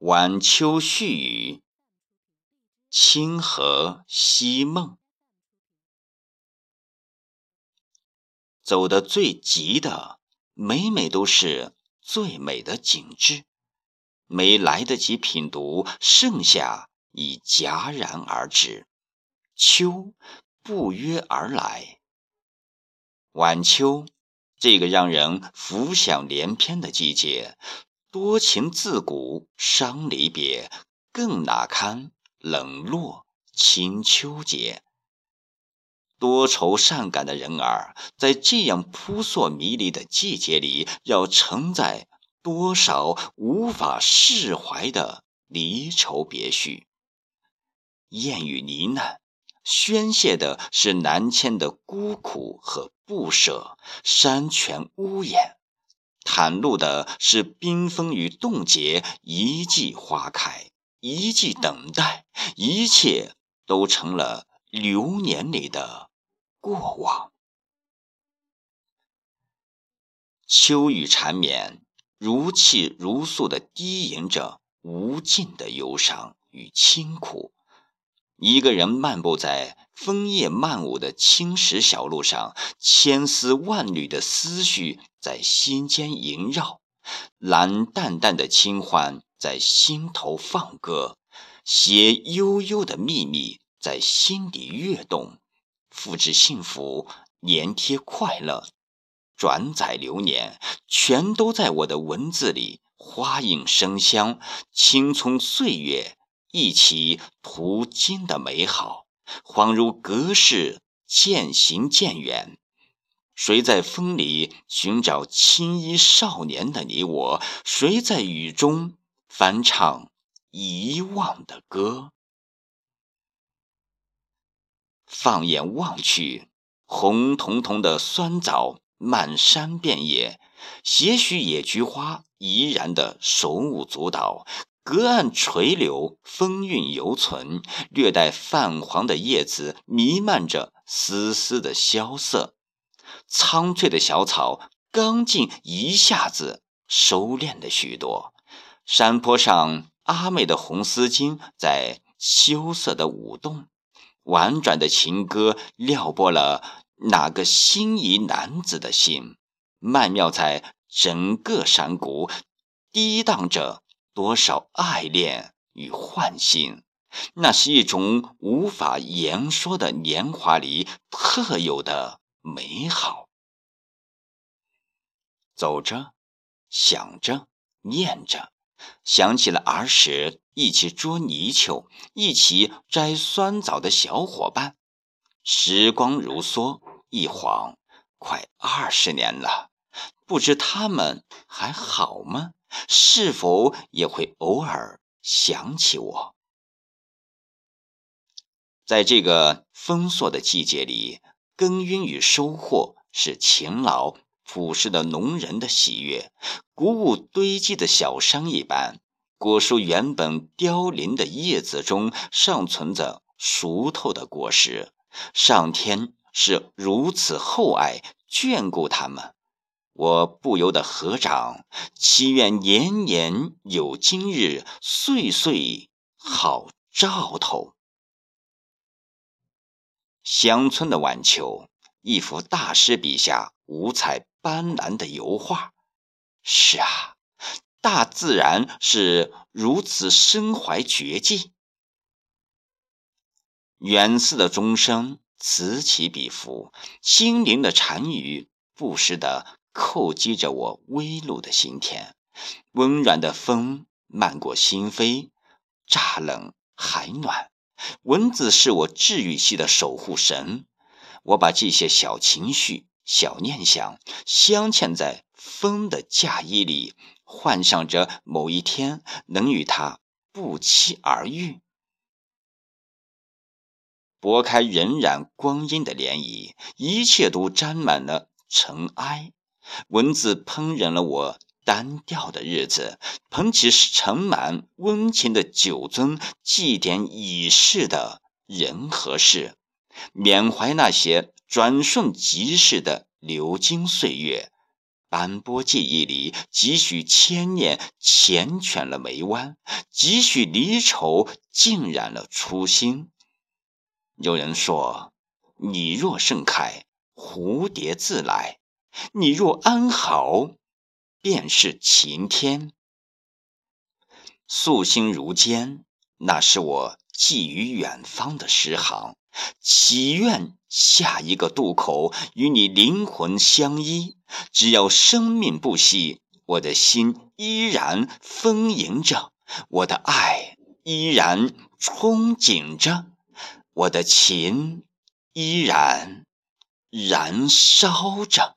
晚秋絮语，清河西梦。走得最急的，每每都是最美的景致，没来得及品读，盛夏已戛然而止，秋不约而来。晚秋，这个让人浮想联翩的季节。多情自古伤离别，更哪堪冷落清秋节？多愁善感的人儿，在这样扑朔迷离的季节里，要承载多少无法释怀的离愁别绪？燕语呢喃，宣泄的是南迁的孤苦和不舍，山泉呜咽。袒露的是冰封与冻结，一季花开，一季等待，一切都成了流年里的过往。秋雨缠绵，如泣如诉的低吟着无尽的忧伤与清苦。一个人漫步在枫叶漫舞的青石小路上，千丝万缕的思绪在心间萦绕，蓝淡淡的清欢在心头放歌，携悠悠的秘密在心底跃动，复制幸福，粘贴快乐，转载流年，全都在我的文字里，花影生香，青葱岁月。一起途经的美好，恍如隔世渐行渐远。谁在风里寻找青衣少年的你我？谁在雨中翻唱遗忘的歌？放眼望去，红彤彤的酸枣满山遍野，些许野菊花怡然的手舞足蹈。隔岸垂柳，风韵犹存，略带泛黄的叶子弥漫着丝丝的萧瑟。苍翠的小草刚劲一下子收敛了许多。山坡上，阿妹的红丝巾在羞涩的舞动，婉转的情歌撩拨了哪个心仪男子的心，曼妙在整个山谷低荡着。多少爱恋与幻心，那是一种无法言说的年华里特有的美好。走着，想着，念着，想起了儿时一起捉泥鳅、一起摘酸枣的小伙伴。时光如梭，一晃快二十年了，不知他们还好吗？是否也会偶尔想起我？在这个丰硕的季节里，耕耘与收获是勤劳朴实的农人的喜悦。谷物堆积的小山一般，果树原本凋零的叶子中尚存着熟透的果实。上天是如此厚爱眷顾他们。我不由得合掌，祈愿年年有今日，岁岁好兆头。乡村的晚秋，一幅大师笔下五彩斑斓的油画。是啊，大自然是如此身怀绝技。远寺的钟声此起彼伏，心灵的禅语不时的。叩击着我微露的心田，温软的风漫过心扉，乍冷还暖。文字是我治愈系的守护神，我把这些小情绪、小念想镶嵌在风的嫁衣里，幻想着某一天能与他不期而遇。拨开荏苒光阴的涟漪，一切都沾满了尘埃。文字烹饪了我单调的日子，捧起盛满温情的酒樽，祭奠已逝的人和事，缅怀那些转瞬即逝的流金岁月，斑驳记忆里，几许牵念缱绻了眉弯，几许离愁浸染了初心。有人说：“你若盛开，蝴蝶自来；你若安好，便是晴天。”素心如坚，那是我寄于远方的诗行，祈愿下一个渡口与你灵魂相依。只要生命不息，我的心依然丰盈着，我的爱依然憧憬着，我的情依然燃烧着。